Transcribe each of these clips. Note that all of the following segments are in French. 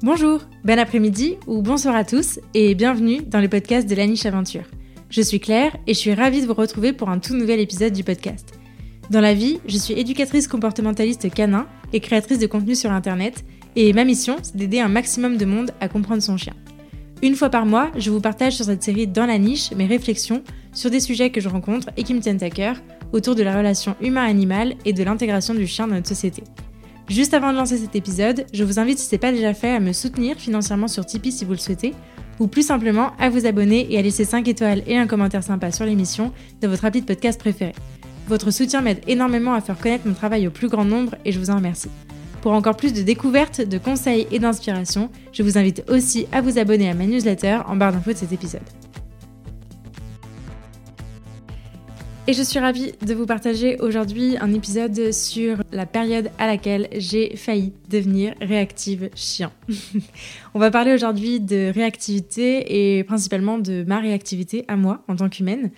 Bonjour, bon après-midi ou bonsoir à tous et bienvenue dans le podcast de la niche aventure. Je suis Claire et je suis ravie de vous retrouver pour un tout nouvel épisode du podcast. Dans la vie, je suis éducatrice comportementaliste canin et créatrice de contenu sur internet et ma mission, c'est d'aider un maximum de monde à comprendre son chien. Une fois par mois, je vous partage sur cette série Dans la niche mes réflexions sur des sujets que je rencontre et qui me tiennent à cœur autour de la relation humain-animal et de l'intégration du chien dans notre société. Juste avant de lancer cet épisode, je vous invite, si ce n'est pas déjà fait, à me soutenir financièrement sur Tipeee si vous le souhaitez, ou plus simplement à vous abonner et à laisser 5 étoiles et un commentaire sympa sur l'émission de votre appli de podcast préféré. Votre soutien m'aide énormément à faire connaître mon travail au plus grand nombre et je vous en remercie. Pour encore plus de découvertes, de conseils et d'inspiration, je vous invite aussi à vous abonner à ma newsletter en barre d'infos de cet épisode. Et je suis ravie de vous partager aujourd'hui un épisode sur la période à laquelle j'ai failli devenir réactive chien. On va parler aujourd'hui de réactivité et principalement de ma réactivité à moi en tant qu'humaine.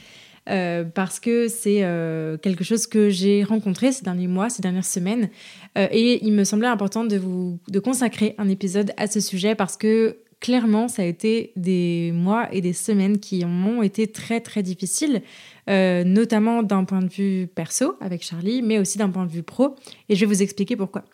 Euh, parce que c'est euh, quelque chose que j'ai rencontré ces derniers mois, ces dernières semaines, euh, et il me semblait important de vous de consacrer un épisode à ce sujet parce que clairement, ça a été des mois et des semaines qui ont été très très difficiles, euh, notamment d'un point de vue perso avec Charlie, mais aussi d'un point de vue pro. Et je vais vous expliquer pourquoi.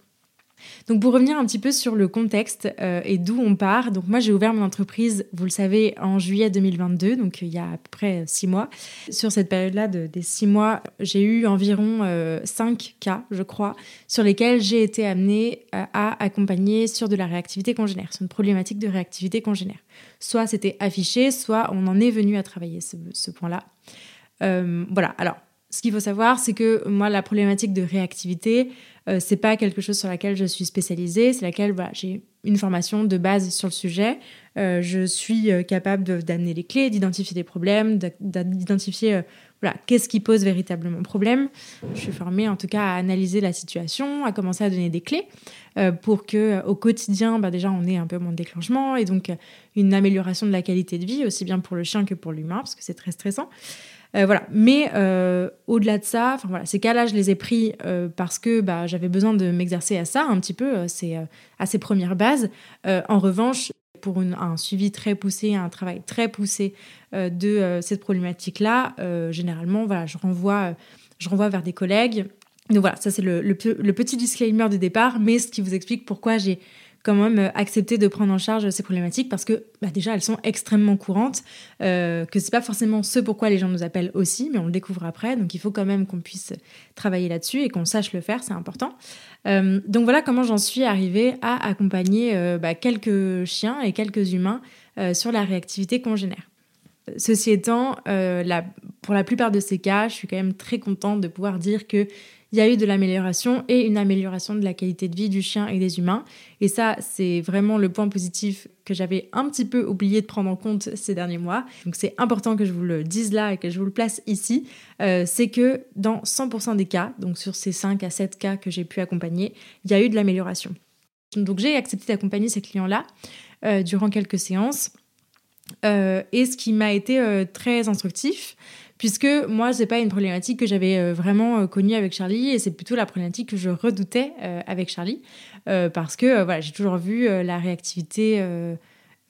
Donc pour revenir un petit peu sur le contexte euh, et d'où on part, donc moi j'ai ouvert mon entreprise, vous le savez, en juillet 2022, donc il y a à peu près six mois. Sur cette période-là des six mois, j'ai eu environ euh, cinq cas, je crois, sur lesquels j'ai été amenée à accompagner sur de la réactivité congénère, sur une problématique de réactivité congénère. Soit c'était affiché, soit on en est venu à travailler ce, point-là. Euh, voilà, alors ce qu'il faut savoir, c'est que moi, la problématique de réactivité, euh, c'est pas quelque chose sur laquelle je suis spécialisée, c'est laquelle j'ai une formation de base sur le sujet. Euh, je suis euh, capable d'amener les clés, d'identifier des problèmes, d'identifier voilà, qu'est-ce qui pose véritablement problème. Je suis formée en tout cas à analyser la situation, à commencer à donner des clés pour que au quotidien, bah, déjà, on ait un peu moins de déclenchement et donc une amélioration de la qualité de vie, aussi bien pour le chien que pour l'humain, parce que c'est très stressant. Euh, voilà. Mais euh, au-delà de ça, voilà, ces cas-là, je les ai pris euh, parce que bah, j'avais besoin de m'exercer à ça un petit peu, c'est à ces premières bases. en revanche, pour un suivi très poussé, un travail très poussé de cette problématique-là, généralement, voilà, je renvoie, je renvoie vers des collègues. Donc voilà, ça c'est le, le, petit disclaimer de départ, mais ce qui vous explique pourquoi j'ai quand même euh, accepter de prendre en charge ces problématiques parce que bah, déjà elles sont extrêmement courantes, euh, que c'est pas forcément ce pourquoi les gens nous appellent aussi, mais on le découvre après, donc il faut quand même qu'on puisse travailler là-dessus et qu'on sache le faire, c'est important. Euh, donc voilà comment j'en suis arrivée à accompagner euh, bah, quelques chiens et quelques humains sur la réactivité congénère. Ceci étant, pour la plupart de ces cas, je suis quand même très contente de pouvoir dire que il y a eu de l'amélioration et une amélioration de la qualité de vie du chien et des humains. Et ça, c'est vraiment le point positif que j'avais un petit peu oublié de prendre en compte ces derniers mois. Donc c'est important que je vous le dise là et que je vous le place ici. Euh, c'est que dans 100% des cas, donc sur ces 5 à 7 cas que j'ai pu accompagner, il y a eu de l'amélioration. Donc j'ai accepté d'accompagner ces clients-là euh, durant quelques séances. Euh, et ce qui m'a été très instructif, puisque moi, c'est pas une problématique que j'avais euh, vraiment euh, connue avec Charlie, et c'est plutôt la problématique que je redoutais euh, avec Charlie, parce que voilà, j'ai toujours vu la réactivité,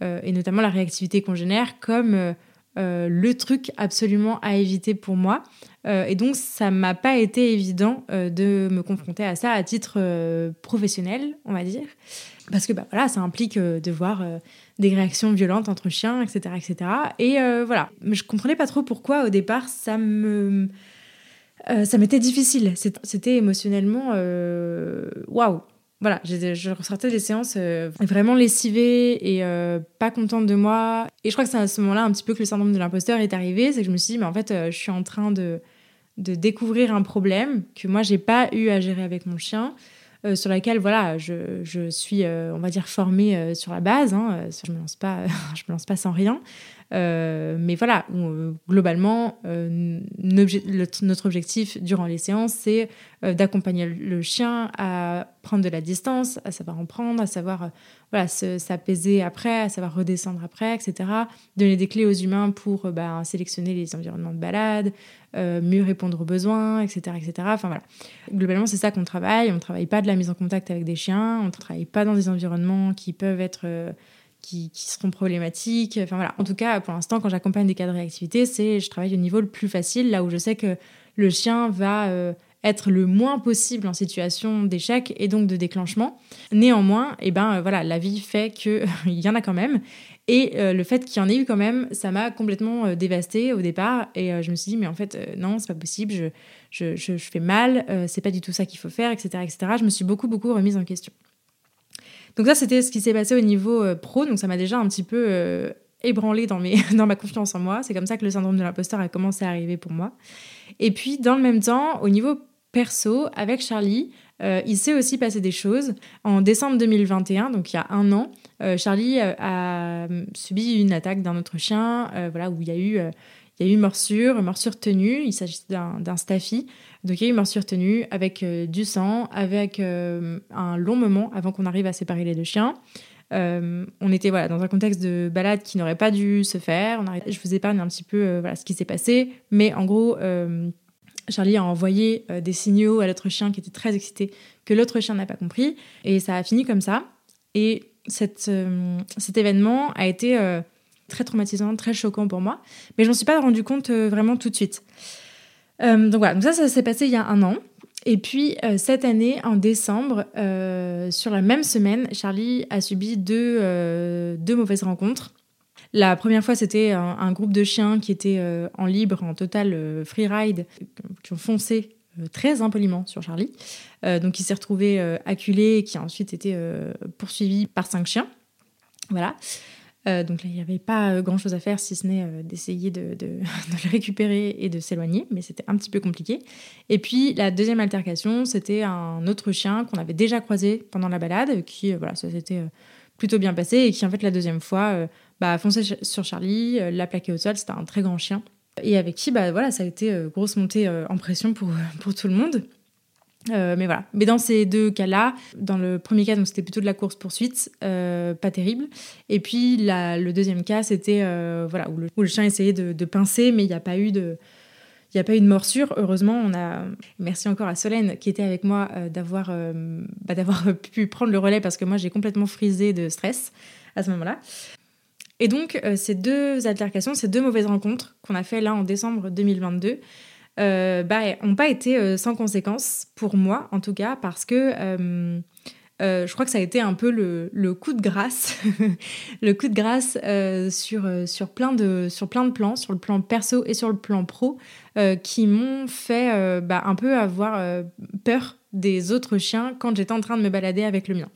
et notamment la réactivité congénère, comme le truc absolument à éviter pour moi. et donc, ça m'a pas été évident de me confronter à ça à titre professionnel, on va dire. Parce que bah, voilà, ça implique de voir des réactions violentes entre chiens, etc. etc. Et euh, voilà, je comprenais pas trop pourquoi au départ ça me... Euh, ça m'était difficile. C'était émotionnellement... Euh, waouh voilà, je ressortais des séances vraiment lessivée et pas contente de moi. Et je crois que c'est à ce moment-là un petit peu que le syndrome de l'imposteur est arrivé. C'est que je me suis dit, mais en fait, je suis en train de, de découvrir un problème que moi, j'ai pas eu à gérer avec mon chien. Euh, sur laquelle voilà, je, je suis, euh, on va dire, formée euh, sur la base. Hein, je me lance pas, je me lance pas sans rien. Mais voilà, globalement, notre objectif durant les séances, c'est d'accompagner le chien à prendre de la distance, à savoir en prendre, à savoir voilà, s'apaiser après, à savoir redescendre après, etc. Donner des clés aux humains pour bah, sélectionner les environnements de balade, euh, mieux répondre aux besoins, etc. etc. Enfin voilà. Globalement, c'est ça qu'on travaille. On ne travaille pas de la mise en contact avec des chiens, on ne travaille pas dans des environnements qui peuvent être. Euh, qui, seront problématiques. Enfin voilà. En tout cas, pour l'instant, quand j'accompagne des cas de réactivité, c'est je travaille au niveau le plus facile, là où je sais que le chien va euh, être le moins possible en situation d'échec et donc de déclenchement. Néanmoins, et eh ben voilà, la vie fait qu'il y en a quand même. Et euh, le fait qu'il y en ait eu quand même, ça m'a complètement euh, dévastée au départ. Et euh, je me suis dit, mais en fait, non, c'est pas possible, je, je, je, fais mal, c'est pas du tout ça qu'il faut faire, etc., etc. Je me suis beaucoup, beaucoup remise en question. Donc ça, c'était ce qui s'est passé au niveau pro. Donc ça m'a déjà un petit peu ébranlé dans, mes, dans ma confiance en moi. C'est comme ça que le syndrome de l'imposteur a commencé à arriver pour moi. Et puis, dans le même temps, au niveau perso, avec Charlie, il s'est aussi passé des choses. En décembre 2021, donc il y a un an, euh, Charlie euh, a subi une attaque d'un autre chien, euh, voilà, où il y a eu il y a eu morsure, morsure tenue, il s'agit d'un staffy. Donc il y a eu avec du sang, avec un long moment avant qu'on arrive à séparer les deux chiens. on était voilà, dans un contexte de balade qui n'aurait pas dû se faire. Je vous épargne un petit peu voilà, ce qui s'est passé. Mais en gros, Charlie a envoyé des signaux à l'autre chien qui était très excité que l'autre chien n'a pas compris. Et ça a fini comme ça. Et euh, cet événement a été euh, très traumatisant, très choquant pour moi, mais je m'en suis pas rendu compte euh, vraiment tout de suite. Donc voilà, donc ça, ça s'est passé il y a un an. Et puis cette année, en décembre, sur la même semaine, Charlie a subi deux, deux mauvaises rencontres. La première fois, c'était un, groupe de chiens qui étaient en libre, en total freeride, qui ont foncé euh, très impoliment sur Charlie. Euh, donc il s'est retrouvé euh, acculé et qui a ensuite été poursuivi par cinq chiens. Voilà. Donc là, il n'y avait pas grand-chose à faire si ce n'est d'essayer de, le récupérer et de s'éloigner, mais c'était un petit peu compliqué. Et puis la deuxième altercation, c'était un autre chien qu'on avait déjà croisé pendant la balade, qui, voilà, ça s'était plutôt bien passé et qui, en fait, la deuxième fois, bah, foncé sur Charlie, l'a plaqué au sol. C'était un très grand chien et avec qui bah voilà ça a été euh, grosse montée euh, en pression pour, pour tout le monde. Euh, mais voilà. Mais dans ces deux cas-là, dans le premier cas, c'était plutôt de la course poursuite, pas terrible. Et puis le deuxième cas, c'était voilà où le, chien essayait de, pincer, mais il n'y a pas eu de il n'y a pas eu de morsure. Heureusement, on a. Merci encore à Solène qui était avec moi d'avoir bah, d'avoir pu prendre le relais parce que moi j'ai complètement frisé de stress à ce moment-là. Et donc, euh, ces deux altercations, ces deux mauvaises rencontres qu'on a fait là en décembre 2022, euh, bah, n'ont pas été euh, sans conséquences, pour moi en tout cas, parce que je crois que ça a été un peu le, coup de grâce, le coup de grâce sur, sur, plein de, sur plein de plans, sur le plan perso et sur le plan pro, qui m'ont fait bah, un peu avoir peur des autres chiens quand j'étais en train de me balader avec le mien.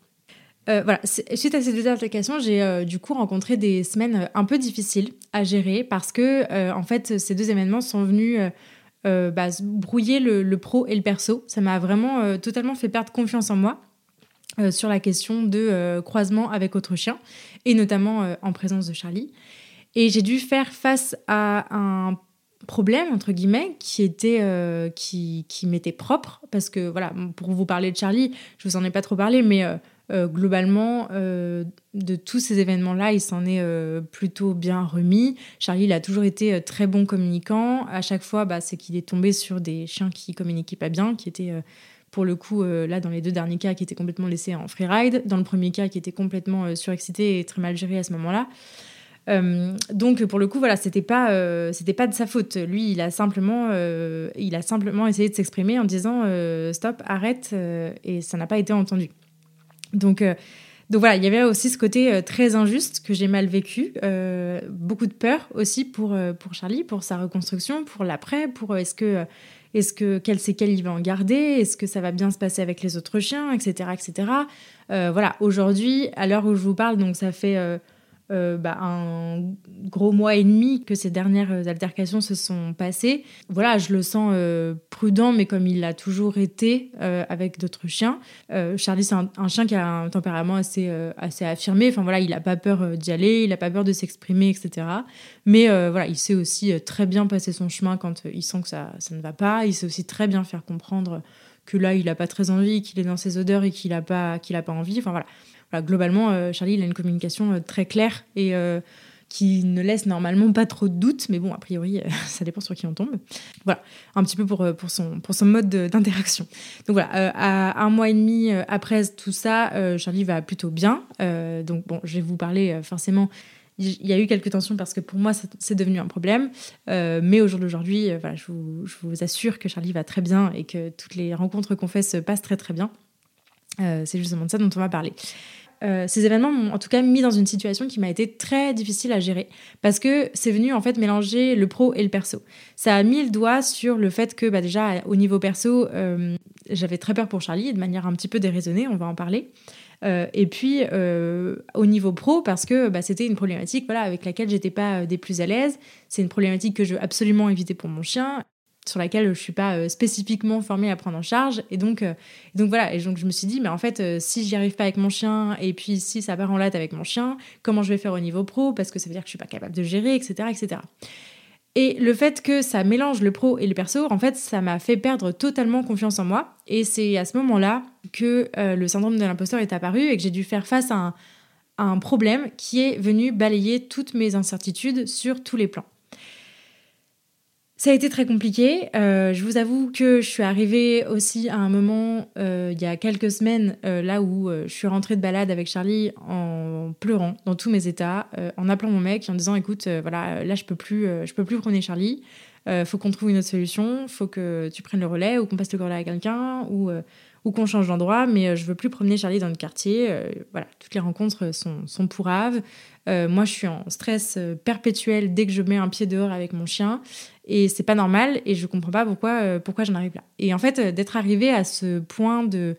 Euh, voilà, suite à ces deux applications, j'ai euh, du coup rencontré des semaines euh, un peu difficiles à gérer parce que en fait ces deux événements sont venus bah, brouiller le, pro et le perso. Ça m'a vraiment totalement fait perdre confiance en moi sur la question de croisement avec autre chien et notamment en présence de Charlie. Et j'ai dû faire face à un problème entre guillemets qui était qui, qui m'était propre parce que voilà pour vous parler de Charlie je vous en ai pas trop parlé mais euh, globalement, euh, de tous ces événements-là, il s'en est euh, plutôt bien remis. Charlie, il a toujours été très bon communicant. À chaque fois, bah, c'est qu'il est tombé sur des chiens qui communiquaient pas bien, qui étaient pour le coup, là, dans les deux derniers cas, qui étaient complètement laissés en freeride. Dans le premier cas, qui était complètement surexcité et très mal géré à ce moment-là. donc pour le coup voilà c'était pas c'était pas de sa faute lui il a simplement il a simplement essayé de s'exprimer en disant stop arrête et ça n'a pas été entendu donc, euh, donc voilà, il y avait aussi ce côté euh, très injuste que j'ai mal vécu, euh, beaucoup de peur aussi pour, pour Charlie, pour sa reconstruction, pour l'après, pour est-ce que, est-ce que quel séquelles il va en garder, est-ce que ça va bien se passer avec les autres chiens, etc. etc. voilà, aujourd'hui, à l'heure où je vous parle, donc ça fait euh, bah, un gros mois et demi que ces dernières altercations se sont passées. Voilà, je le sens euh, prudent, mais comme il l'a toujours été euh, avec d'autres chiens. Charlie, c'est un, chien qui a un tempérament assez, assez affirmé. Enfin voilà, il n'a pas peur d'y aller, il n'a pas peur de s'exprimer, etc. Mais voilà, il sait aussi très bien passer son chemin quand il sent que ça, ça ne va pas. Il sait aussi très bien faire comprendre que là, il n'a pas très envie, qu'il est dans ses odeurs et qu'il n'a pas, qu'il pas envie. Enfin voilà globalement, euh, Charlie, il a une communication euh, très claire et euh, qui ne laisse normalement pas trop de doutes, mais bon, a priori, ça dépend sur qui on tombe. Voilà, un petit peu pour, son, mode d'interaction. Donc voilà, à un mois et demi après tout ça, Charlie va plutôt bien. donc bon, je vais vous parler forcément. Il y a eu quelques tensions parce que pour moi, c'est devenu un problème. mais au jour d'aujourd'hui, je je vous assure que Charlie va très bien et que toutes les rencontres qu'on fait se passent très très bien. C'est justement de ça dont on va parler. Euh, ces événements m'ont en tout cas mis dans une situation qui m'a été très difficile à gérer parce que c'est venu en fait mélanger le pro et le perso. Ça a mis le doigt sur le fait que bah, déjà au niveau perso, euh, j'avais très peur pour Charlie de manière un petit peu déraisonnée, on va en parler. Euh, et puis au niveau pro parce que bah, c'était une problématique voilà avec laquelle j'étais pas des plus à l'aise. C'est une problématique que je veux absolument éviter pour mon chien sur laquelle je suis pas euh, spécifiquement formée à prendre en charge. Et donc, euh, donc voilà. Et donc je me suis dit, mais en fait, euh, si j'y arrive pas avec mon chien, et puis si ça part en latte avec mon chien, comment je vais faire au niveau pro? Parce que ça veut dire que je suis pas capable de gérer, etc., etc. Et le fait que ça mélange le pro et le perso, en fait, ça m'a fait perdre totalement confiance en moi. Et c'est à ce moment-là que le syndrome de l'imposteur est apparu et que j'ai dû faire face à un problème qui est venu balayer toutes mes incertitudes sur tous les plans. Ça a été très compliqué. Euh, je vous avoue que je suis arrivée aussi à un moment, euh, il y a quelques semaines, euh, là où je suis rentrée de balade avec Charlie en pleurant dans tous mes états, en appelant mon mec en disant écoute, voilà, là je peux plus, je peux plus promener Charlie. Faut qu'on trouve une autre solution. Faut que tu prennes le relais ou qu'on passe le relais à quelqu'un ou ou qu'on change d'endroit, mais je veux plus promener Charlie dans le quartier. voilà, toutes les rencontres sont, sont pourraves. moi, je suis en stress perpétuel dès que je mets un pied dehors avec mon chien et c'est pas normal et je comprends pas pourquoi euh, pourquoi j'en arrive là et en fait euh, d'être arrivé à ce point de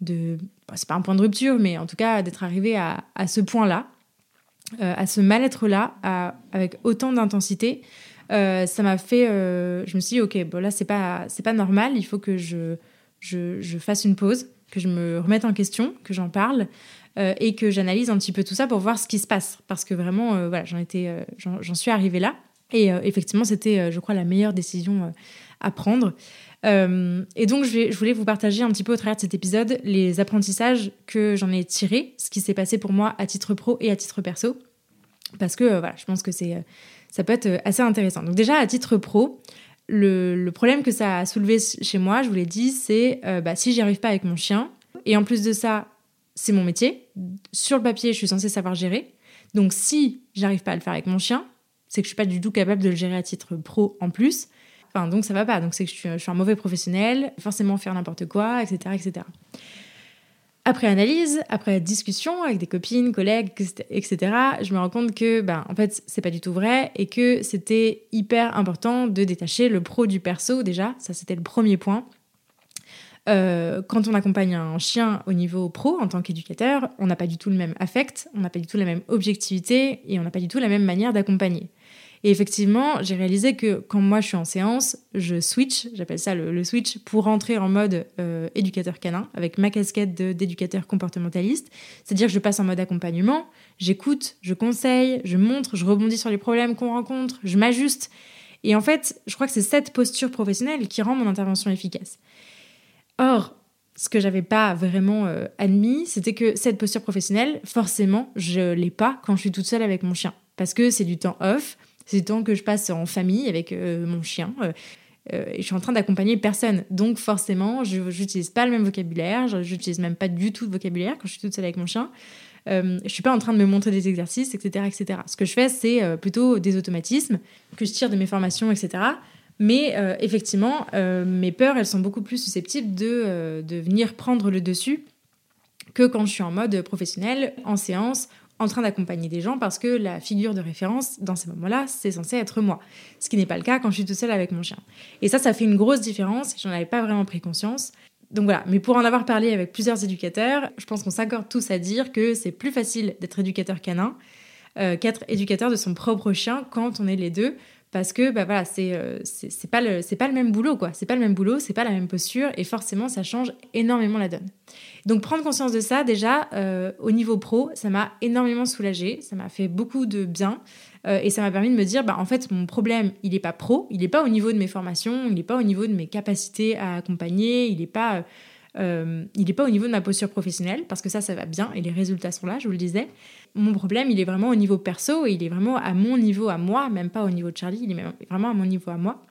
de bah, c'est pas un point de rupture mais en tout cas d'être arrivé à, à, ce point là euh, à ce mal-être là avec autant d'intensité ça m'a fait je me suis dit ok bon là c'est pas pas normal il faut que je, je, je fasse une pause que je me remette en question que j'en parle et que j'analyse un petit peu tout ça pour voir ce qui se passe parce que vraiment voilà j'en étais suis arrivée là et euh, effectivement, c'était, euh, je crois, la meilleure décision euh, à prendre. et donc, je, je, voulais vous partager un petit peu au travers de cet épisode les apprentissages que j'en ai tirés, ce qui s'est passé pour moi à titre pro et à titre perso. Parce que voilà, je pense que c'est, ça peut être assez intéressant. Donc, déjà, à titre pro, le, problème que ça a soulevé chez moi, je vous l'ai dit, c'est bah, si j'y arrive pas avec mon chien, et en plus de ça, c'est mon métier. Sur le papier, je suis censée savoir gérer. Donc, si j'arrive pas à le faire avec mon chien, c'est que je suis pas du tout capable de le gérer à titre pro en plus. Enfin, donc ça va pas. Donc c'est que je suis, je suis, un mauvais professionnel, forcément faire n'importe quoi, etc., etc. Après analyse, après discussion avec des copines, collègues, etc., je me rends compte que, ben, en fait, c'est pas du tout vrai et que c'était hyper important de détacher le pro du perso déjà. Ça, c'était le premier point. Euh, quand on accompagne un chien au niveau pro en tant qu'éducateur, on n'a pas du tout le même affect, on n'a pas du tout la même objectivité et on n'a pas du tout la même manière d'accompagner. Et effectivement, j'ai réalisé que quand moi je suis en séance, je switch, j'appelle ça le, switch, pour rentrer en mode euh, éducateur canin, avec ma casquette d'éducateur comportementaliste. C'est-à-dire que je passe en mode accompagnement, j'écoute, je conseille, je montre, je rebondis sur les problèmes qu'on rencontre, je m'ajuste. Et en fait, je crois que c'est cette posture professionnelle qui rend mon intervention efficace. Or, ce que j'avais pas vraiment euh, admis, c'était que cette posture professionnelle, forcément, je l'ai pas quand je suis toute seule avec mon chien. Parce que c'est du temps off, c'est du temps que je passe en famille avec euh, mon chien. Euh, et je suis en train d'accompagner personne. Donc forcément, je n'utilise pas le même vocabulaire, je n'utilise même pas du tout de vocabulaire quand je suis toute seule avec mon chien. Euh, je suis pas en train de me montrer des exercices, etc. etc. Ce que je fais, c'est plutôt des automatismes que je tire de mes formations, etc. Mais effectivement, mes peurs, elles sont beaucoup plus susceptibles de venir prendre le dessus que quand je suis en mode professionnel, en séance en train d'accompagner des gens parce que la figure de référence dans ces moments-là, c'est censé être moi. Ce qui n'est pas le cas quand je suis toute seule avec mon chien. Et ça, ça fait une grosse différence. J'en avais pas vraiment pris conscience. Donc voilà, mais pour en avoir parlé avec plusieurs éducateurs, je pense qu'on s'accorde tous à dire que c'est plus facile d'être éducateur canin qu'être éducateur de son propre chien quand on est les deux parce que bah voilà c'est c'est pas le même boulot quoi. C'est pas le même boulot c'est pas la même posture et forcément ça change énormément la donne. Donc prendre conscience de ça déjà au niveau pro ça m'a énormément soulagée ça m'a fait beaucoup de bien euh, et ça m'a permis de me dire, bah, en fait, mon problème, il n'est pas pro, il n'est pas au niveau de mes formations, il n'est pas au niveau de mes capacités à accompagner, il n'est pas, euh, il pas au niveau de ma posture professionnelle, parce que ça, ça va bien et les résultats sont là, je vous le disais. Mon problème, il est vraiment au niveau perso et il est vraiment à mon niveau à moi, même pas au niveau de Charlie, il est vraiment à mon niveau à moi.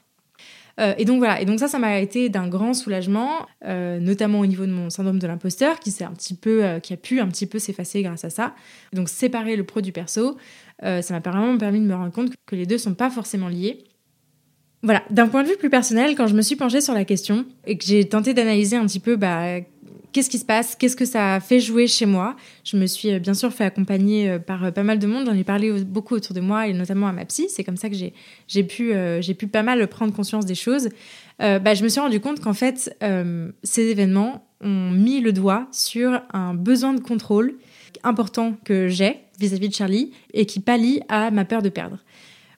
Euh, et donc voilà, et donc ça, ça m'a été d'un grand soulagement, notamment au niveau de mon syndrome de l'imposteur, qui qui a pu un petit peu s'effacer grâce à ça. Donc séparer le pro du perso, euh, ça m'a vraiment permis de me rendre compte que les deux sont pas forcément liés. D'un point de vue plus personnel, quand je me suis penchée sur la question et que j'ai tenté d'analyser un petit peu bah, qu'est-ce qui se passe, qu'est-ce que ça a fait jouer chez moi, je me suis euh, bien sûr fait accompagner euh, par pas mal de monde, j'en ai parlé beaucoup autour de moi et notamment à ma psy, c'est comme ça que j'ai pu, pu pas mal prendre conscience des choses. bah, je me suis rendu compte qu'en fait, ces événements ont mis le doigt sur un besoin de contrôle important que j'ai vis-à-vis de Charlie et qui pallie à ma peur de perdre.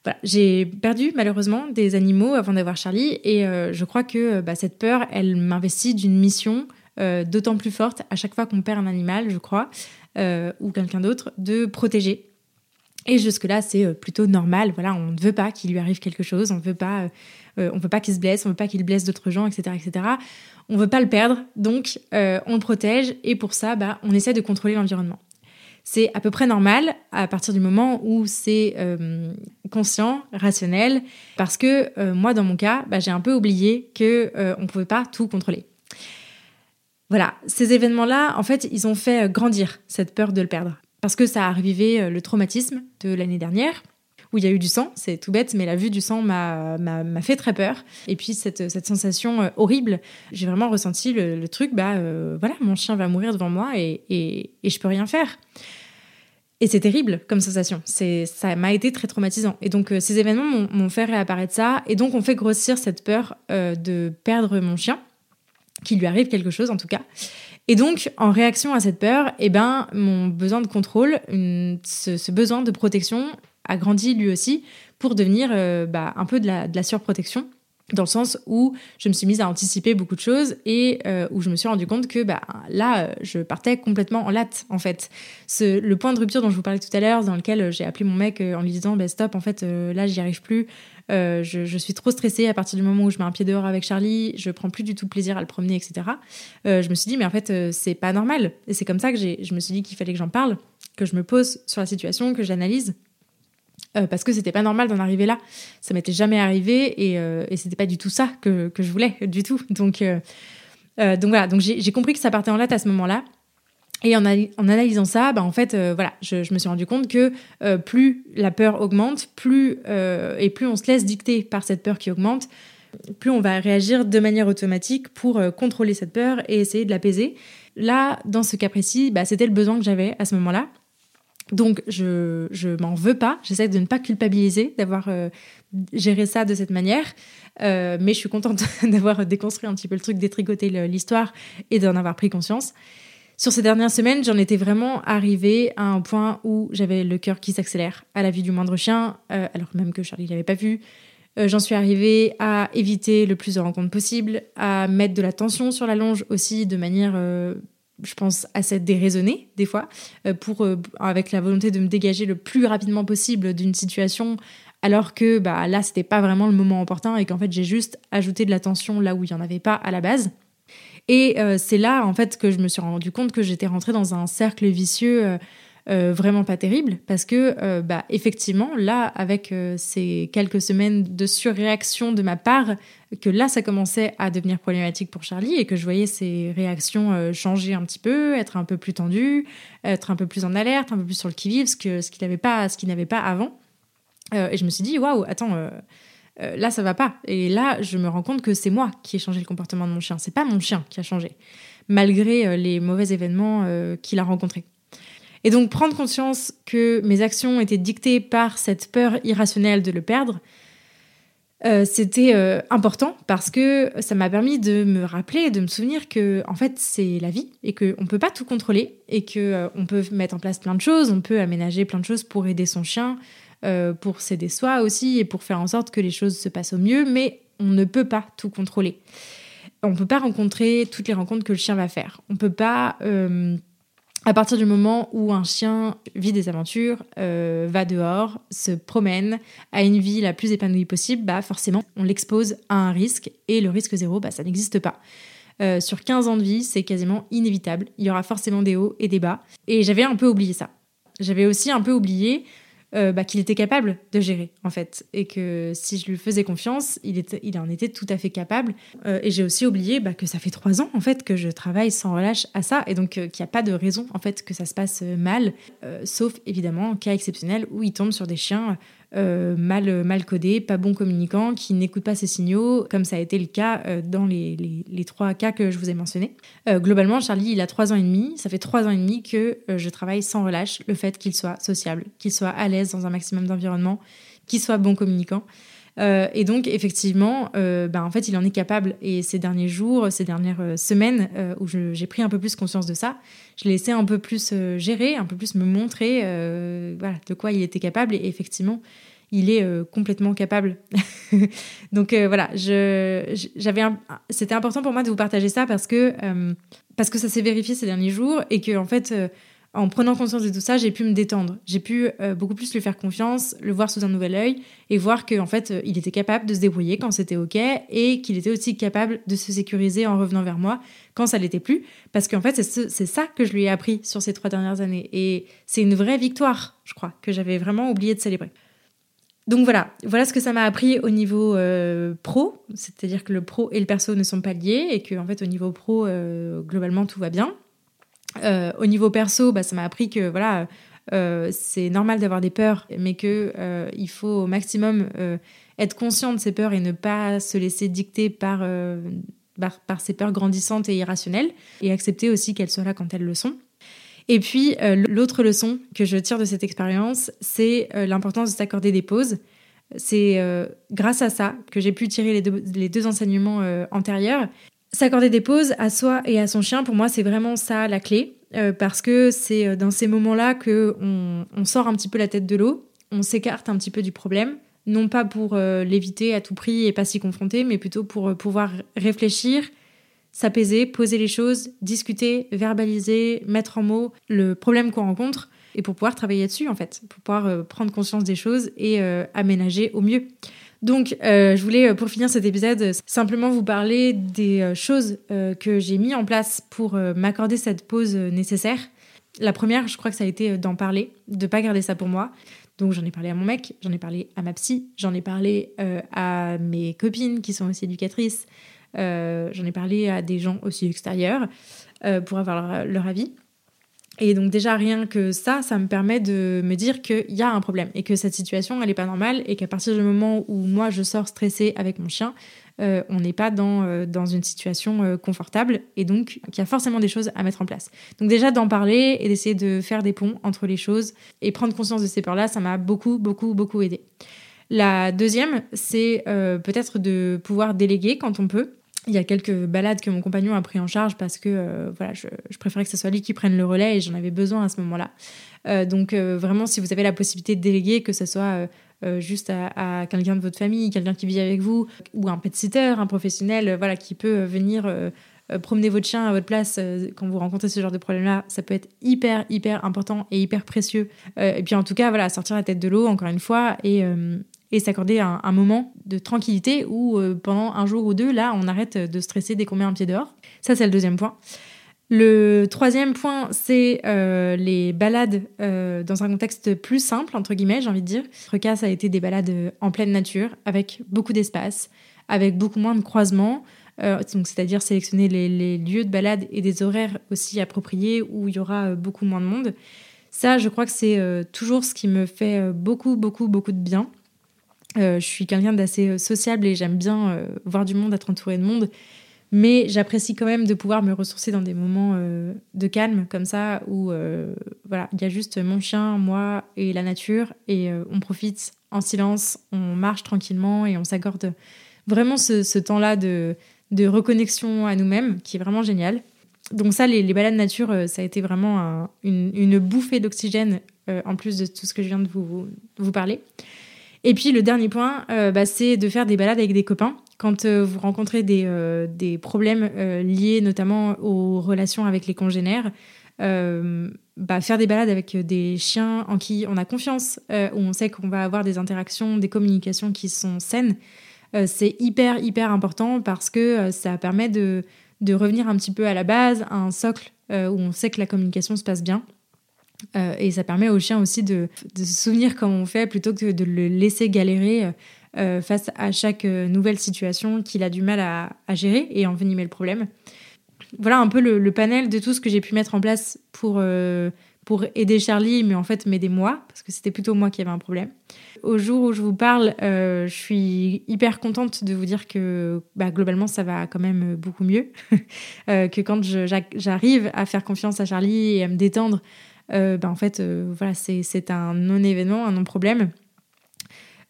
Voilà, j'ai perdu malheureusement des animaux avant d'avoir Charlie et euh, je crois que bah, cette peur, elle m'investit d'une mission euh, d'autant plus forte à chaque fois qu'on perd un animal, je crois, euh, ou quelqu'un d'autre, de protéger. Et jusque-là, c'est plutôt normal. Voilà, on ne veut pas qu'il lui arrive quelque chose, on ne veut pas, pas qu'il se blesse, on ne veut pas qu'il blesse d'autres gens, etc., etc. On ne veut pas le perdre, donc on le protège et pour ça, bah, on essaie de contrôler l'environnement c'est à peu près normal à partir du moment où c'est euh, conscient, rationnel, parce que euh, moi, dans mon cas, bah, j'ai un peu oublié que euh, on pouvait pas tout contrôler. Voilà, ces événements-là, en fait, ils ont fait grandir cette peur de le perdre, parce que ça a revivé le traumatisme de l'année dernière, où il y a eu du sang, c'est tout bête, mais la vue du sang m'a fait très peur. Et puis cette, cette sensation horrible, j'ai vraiment ressenti le, truc, bah voilà, mon chien va mourir devant moi et, et, et je peux rien faire. Et c'est terrible comme sensation. Ça m'a été très traumatisant. Et donc, euh, ces événements m'ont, fait réapparaître ça. Et donc, on fait grossir cette peur euh, de perdre mon chien, qu'il lui arrive quelque chose en tout cas. Et donc, en réaction à cette peur, eh ben, mon besoin de contrôle, ce, besoin de protection a grandi lui aussi pour devenir euh, bah, un peu de la, de la surprotection dans le sens où je me suis mise à anticiper beaucoup de choses et euh, où je me suis rendu compte que bah, là, euh, je partais complètement en latte, en fait. Ce, le point de rupture dont je vous parlais tout à l'heure, dans lequel euh, j'ai appelé mon mec en lui disant bah, Stop, en fait, là, j'y arrive plus. je, je, suis trop stressée à partir du moment où je mets un pied dehors avec Charlie, je prends plus du tout plaisir à le promener, etc. je me suis dit Mais en fait, c'est pas normal. Et c'est comme ça que je me suis dit qu'il fallait que j'en parle, que je me pose sur la situation, que j'analyse euh, parce que c'était pas normal d'en arriver là. Ça m'était jamais arrivé et, euh, et c'était pas du tout ça que, je voulais, du tout. Donc, euh, donc voilà, donc j'ai compris que ça partait en latte à ce moment-là. Et en, analysant ça, bah en fait, voilà, je, je, me suis rendu compte que plus la peur augmente, plus et plus on se laisse dicter par cette peur qui augmente, plus on va réagir de manière automatique pour contrôler cette peur et essayer de l'apaiser. Là, dans ce cas précis, bah, c'était le besoin que j'avais à ce moment-là. Donc, je, je m'en veux pas. J'essaie de ne pas culpabiliser d'avoir euh, géré ça de cette manière. Euh, mais je suis contente d'avoir déconstruit un petit peu le truc, détricoté l'histoire et d'en avoir pris conscience. Sur ces dernières semaines, j'en étais vraiment arrivée à un point où j'avais le cœur qui s'accélère à la vue du moindre chien, euh, alors même que Charlie l'avait pas vu. J'en suis arrivée à éviter le plus de rencontres possible, à mettre de la tension sur la longe aussi de manière je pense, assez déraisonné des fois, euh, pour, euh, avec la volonté de me dégager le plus rapidement possible d'une situation, alors que bah, là, c'était pas vraiment le moment opportun et qu'en fait, j'ai juste ajouté de la tension là où il n'y en avait pas à la base. Et euh, c'est là, en fait, que je me suis rendu compte que j'étais rentrée dans un cercle vicieux vraiment pas terrible parce que euh, bah, effectivement là avec euh, ces quelques semaines de surréaction de ma part que là ça commençait à devenir problématique pour Charlie et que je voyais ses réactions changer un petit peu être un peu plus tendues être un peu plus en alerte un peu plus sur le qui vive ce que ce qu'il n'avait pas ce qu'il n'avait pas avant. Et je me suis dit waouh attends là ça va pas. Et là je me rends compte que c'est moi qui ai changé le comportement de mon chien. C'est pas mon chien qui a changé malgré les mauvais événements qu'il a rencontrés et donc prendre conscience que mes actions étaient dictées par cette peur irrationnelle de le perdre, c'était important parce que ça m'a permis de me rappeler, de me souvenir que en fait c'est la vie et qu'on ne peut pas tout contrôler et que on peut mettre en place plein de choses, on peut aménager plein de choses pour aider son chien, pour s'aider soi aussi et pour faire en sorte que les choses se passent au mieux, mais on ne peut pas tout contrôler. On ne peut pas rencontrer toutes les rencontres que le chien va faire. On ne peut pas, euh, à partir du moment où un chien vit des aventures, euh, va dehors, se promène, a une vie la plus épanouie possible, bah forcément, on l'expose à un risque. Et le risque zéro, bah, ça n'existe pas. Euh, sur 15 ans de vie, c'est quasiment inévitable. Il y aura forcément des hauts et des bas. Et j'avais un peu oublié ça. J'avais aussi un peu oublié euh, bah, qu'il était capable de gérer en fait. Et que si je lui faisais confiance il, il en était tout à fait capable. Euh, et j'ai aussi oublié bah, que ça fait trois ans en fait que je travaille sans relâche à ça. Et donc euh, qu'il n'y a pas de raison en fait que ça se passe mal sauf évidemment en cas exceptionnel où il tombe sur des chiens euh, mal, mal codé, pas bon communicant, qui n'écoute pas ses signaux, comme ça a été le cas euh, dans les, les, trois cas que je vous ai mentionnés. Euh, globalement, Charlie, il a trois ans et demi. Ça fait trois ans et demi que je travaille sans relâche le fait qu'il soit sociable, qu'il soit à l'aise dans un maximum d'environnement, qu'il soit bon communicant. Euh, et donc, effectivement, euh, bah, en fait, il en est capable. Et ces derniers jours, ces dernières euh, semaines où j'ai pris un peu plus conscience de ça, je l'ai laissé un peu plus gérer, un peu plus me montrer voilà, de quoi il était capable. Et effectivement, il est complètement capable. donc voilà, j'avais c'était important pour moi de vous partager ça parce que, parce que ça s'est vérifié ces derniers jours et que, en fait, en prenant conscience de tout ça, j'ai pu me détendre. J'ai pu euh, beaucoup plus lui faire confiance, le voir sous un nouvel œil et voir qu'en fait, euh, il était capable de se débrouiller quand c'était OK et qu'il était aussi capable de se sécuriser en revenant vers moi quand ça l'était plus. Parce qu'en fait, c'est ça que je lui ai appris sur ces trois dernières années. Et c'est une vraie victoire, je crois, que j'avais vraiment oublié de célébrer. Donc voilà, voilà ce que ça m'a appris au niveau euh, pro, c'est-à-dire que le pro et le perso ne sont pas liés et que en fait au niveau pro globalement tout va bien. Euh, au niveau perso, bah, ça m'a appris que voilà, euh, c'est normal d'avoir des peurs, mais que euh, il faut au maximum être conscient de ces peurs et ne pas se laisser dicter par, par, par ces peurs grandissantes et irrationnelles, et accepter aussi qu'elles soient là quand elles le sont. Et puis, l'autre leçon que je tire de cette expérience, c'est l'importance de s'accorder des pauses. C'est grâce à ça que j'ai pu tirer les deux, les deux enseignements antérieurs S'accorder des pauses à soi et à son chien, pour moi, c'est vraiment ça la clé. Euh, parce que c'est euh, dans ces moments-là que on, sort un petit peu la tête de l'eau, on s'écarte un petit peu du problème, non pas pour euh, l'éviter à tout prix et pas s'y confronter, mais plutôt pour pouvoir réfléchir, s'apaiser, poser les choses, discuter, verbaliser, mettre en mots le problème qu'on rencontre et pour pouvoir travailler dessus en fait, pour pouvoir prendre conscience des choses et aménager au mieux. Donc, euh, je voulais, euh, pour finir cet épisode, simplement vous parler des euh, choses que j'ai mis en place pour m'accorder cette pause nécessaire. La première, je crois que ça a été d'en parler, de pas garder ça pour moi. Donc, j'en ai parlé à mon mec, j'en ai parlé à ma psy, j'en ai parlé à mes copines qui sont aussi éducatrices, j'en ai parlé à des gens aussi extérieurs pour avoir leur avis. Et donc déjà rien que ça, ça me permet de me dire qu'il y a un problème et que cette situation, elle n'est pas normale et qu'à partir du moment où moi je sors stressée avec mon chien, euh, on n'est pas dans, euh, dans une situation euh, confortable et donc qu'il y a forcément des choses à mettre en place. Donc déjà d'en parler et d'essayer de faire des ponts entre les choses et prendre conscience de ces peurs-là, ça m'a beaucoup, beaucoup, beaucoup aidé. La deuxième, c'est peut-être de pouvoir déléguer quand on peut. Il y a quelques balades que mon compagnon a pris en charge parce que euh, voilà, je, préférais que ce soit lui qui prenne le relais et j'en avais besoin à ce moment-là. Euh, donc euh, vraiment, si vous avez la possibilité de déléguer, que ce soit juste à, quelqu'un de votre famille, quelqu'un qui vit avec vous, ou un pet sitter, un professionnel, voilà, qui peut venir promener votre chien à votre place quand vous rencontrez ce genre de problème-là, ça peut être hyper hyper important et hyper précieux. et puis en tout cas, voilà, sortir la tête de l'eau encore une fois et et s'accorder un, moment de tranquillité où euh, pendant un jour ou deux, là, on arrête de stresser dès qu'on met un pied dehors. Ça, c'est le deuxième point. Le troisième point, c'est euh, les balades euh, dans un contexte plus simple, entre guillemets, j'ai envie de dire. Notre cas, ça a été des balades en pleine nature, avec beaucoup d'espace, avec beaucoup moins de croisements. c'est-à-dire sélectionner les, lieux de balade et des horaires aussi appropriés où il y aura beaucoup moins de monde. Ça, je crois que c'est toujours ce qui me fait beaucoup, beaucoup, beaucoup de bien. Euh, je suis quelqu'un d'assez euh, sociable et j'aime bien euh, voir du monde, être entourée de monde. Mais j'apprécie quand même de pouvoir me ressourcer dans des moments de calme comme ça où voilà, il y a juste mon chien, moi et la nature et on profite en silence, on marche tranquillement et on s'accorde vraiment ce, temps-là de, reconnexion à nous-mêmes qui est vraiment génial. Donc ça, les, balades nature, ça a été vraiment une, bouffée d'oxygène en plus de tout ce que je viens de vous parler. Et puis le dernier point, euh, bah, c'est de faire des balades avec des copains. Quand vous rencontrez des, des problèmes liés notamment aux relations avec les congénères, bah, faire des balades avec des chiens en qui on a confiance, où on sait qu'on va avoir des interactions, des communications qui sont saines, c'est hyper, hyper important parce que ça permet de de revenir un petit peu à la base, à un socle euh, où on sait que la communication se passe bien. Euh, et ça permet au chien aussi de, se souvenir comment on fait plutôt que de le laisser galérer euh, face à chaque nouvelle situation qu'il a du mal à, gérer et envenimer le problème. Voilà un peu le, panel de tout ce que j'ai pu mettre en place pour, pour aider Charlie, mais en fait m'aider moi, parce que c'était plutôt moi qui avais un problème. Au jour où je vous parle, euh, je suis hyper contente de vous dire que bah, globalement ça va quand même beaucoup mieux, euh, que quand j'arrive à faire confiance à Charlie et à me détendre, euh, bah, en fait voilà c'est un non-événement, un non-problème.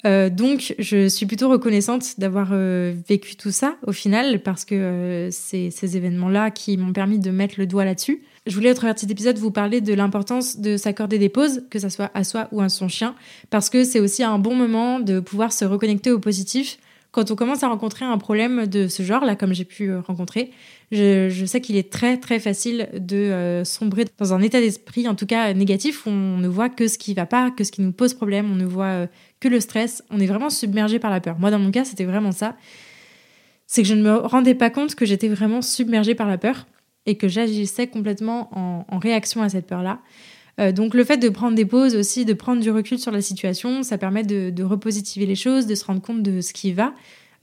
donc, je suis plutôt reconnaissante d'avoir vécu tout ça au final, parce que c'est ces événements-là qui m'ont permis de mettre le doigt là-dessus. Je voulais, au travers cet épisode, vous parler de l'importance de s'accorder des pauses, que ce soit à soi ou à son chien, parce que c'est aussi un bon moment de pouvoir se reconnecter au positif quand on commence à rencontrer un problème de ce genre, là, comme j'ai pu euh, rencontrer. Je, sais qu'il est très, très facile de euh, sombrer dans un état d'esprit, en tout cas négatif, où on ne voit que ce qui va pas, que ce qui nous pose problème, on ne voit euh, que le stress, on est vraiment submergé par la peur. Moi, dans mon cas, c'était vraiment ça. C'est que je ne me rendais pas compte que j'étais vraiment submergée par la peur et que j'agissais complètement en, réaction à cette peur-là. Euh, donc le fait de prendre des pauses aussi, de prendre du recul sur la situation, ça permet de, repositiver les choses, de se rendre compte de ce qui va,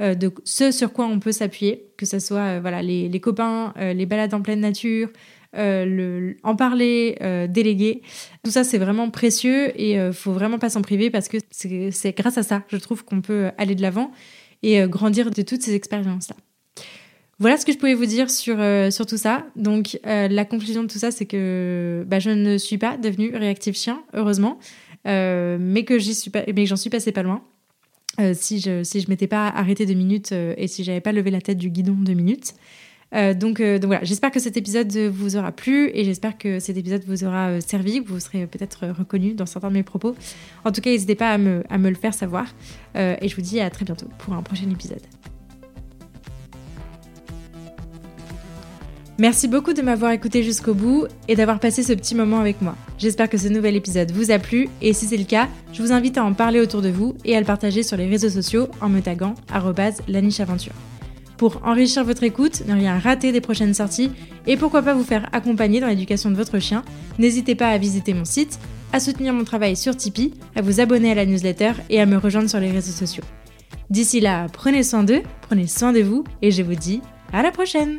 euh, de ce sur quoi on peut s'appuyer, que ce soit euh, voilà les, copains, les balades en pleine nature, le, en parler, déléguer. Tout ça, c'est vraiment précieux et il faut vraiment pas s'en priver parce que c'est grâce à ça, je trouve, qu'on peut aller de l'avant et grandir de toutes ces expériences-là. Voilà ce que je pouvais vous dire sur, euh, sur tout ça. Donc, euh, la conclusion de tout ça, c'est que bah, je ne suis pas devenue réactive chien, heureusement, euh, mais que j'en suis passée pas loin. si je si je m'étais pas arrêtée deux minutes et si j'avais pas levé la tête du guidon deux minutes. donc, voilà, j'espère que cet épisode vous aura plu et j'espère que cet épisode vous aura servi, vous serez peut-être reconnu dans certains de mes propos. En tout cas, n'hésitez pas à me, à me le faire savoir et je vous dis à très bientôt pour un prochain épisode. Merci beaucoup de m'avoir écouté jusqu'au bout et d'avoir passé ce petit moment avec moi. J'espère que ce nouvel épisode vous a plu et si c'est le cas, je vous invite à en parler autour de vous et à le partager sur les réseaux sociaux en me taguant @lanicheaventure. Pour enrichir votre écoute, ne rien rater des prochaines sorties et pourquoi pas vous faire accompagner dans l'éducation de votre chien, n'hésitez pas à visiter mon site, à soutenir mon travail sur Tipeee, à vous abonner à la newsletter et à me rejoindre sur les réseaux sociaux. D'ici là, prenez soin d'eux, prenez soin de vous et je vous dis à la prochaine